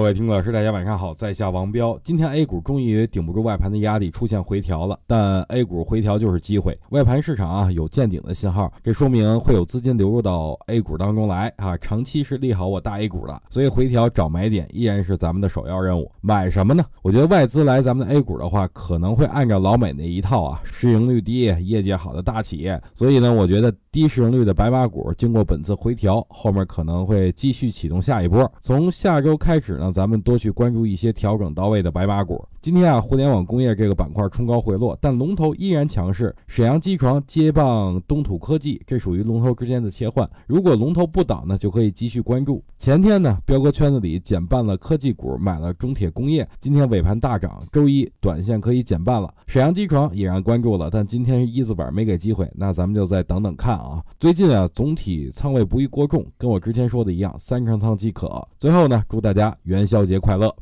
各位听众老师，大家晚上好，在下王彪。今天 A 股终于顶不住外盘的压力，出现回调了。但 A 股回调就是机会，外盘市场啊有见顶的信号，这说明会有资金流入到 A 股当中来啊。长期是利好我大 A 股的，所以回调找买点依然是咱们的首要任务。买什么呢？我觉得外资来咱们的 A 股的话，可能会按照老美那一套啊，市盈率低、业绩好的大企业。所以呢，我觉得低市盈率的白马股经过本次回调，后面可能会继续启动下一波。从下周开始呢。咱们多去关注一些调整到位的白马股。今天啊，互联网工业这个板块冲高回落，但龙头依然强势。沈阳机床接棒东土科技，这属于龙头之间的切换。如果龙头不倒呢，就可以继续关注。前天呢，彪哥圈子里减半了科技股，买了中铁工业。今天尾盘大涨，周一短线可以减半了。沈阳机床已然关注了，但今天是一字板没给机会，那咱们就再等等看啊。最近啊，总体仓位不宜过重，跟我之前说的一样，三成仓即可。最后呢，祝大家。元宵节快乐！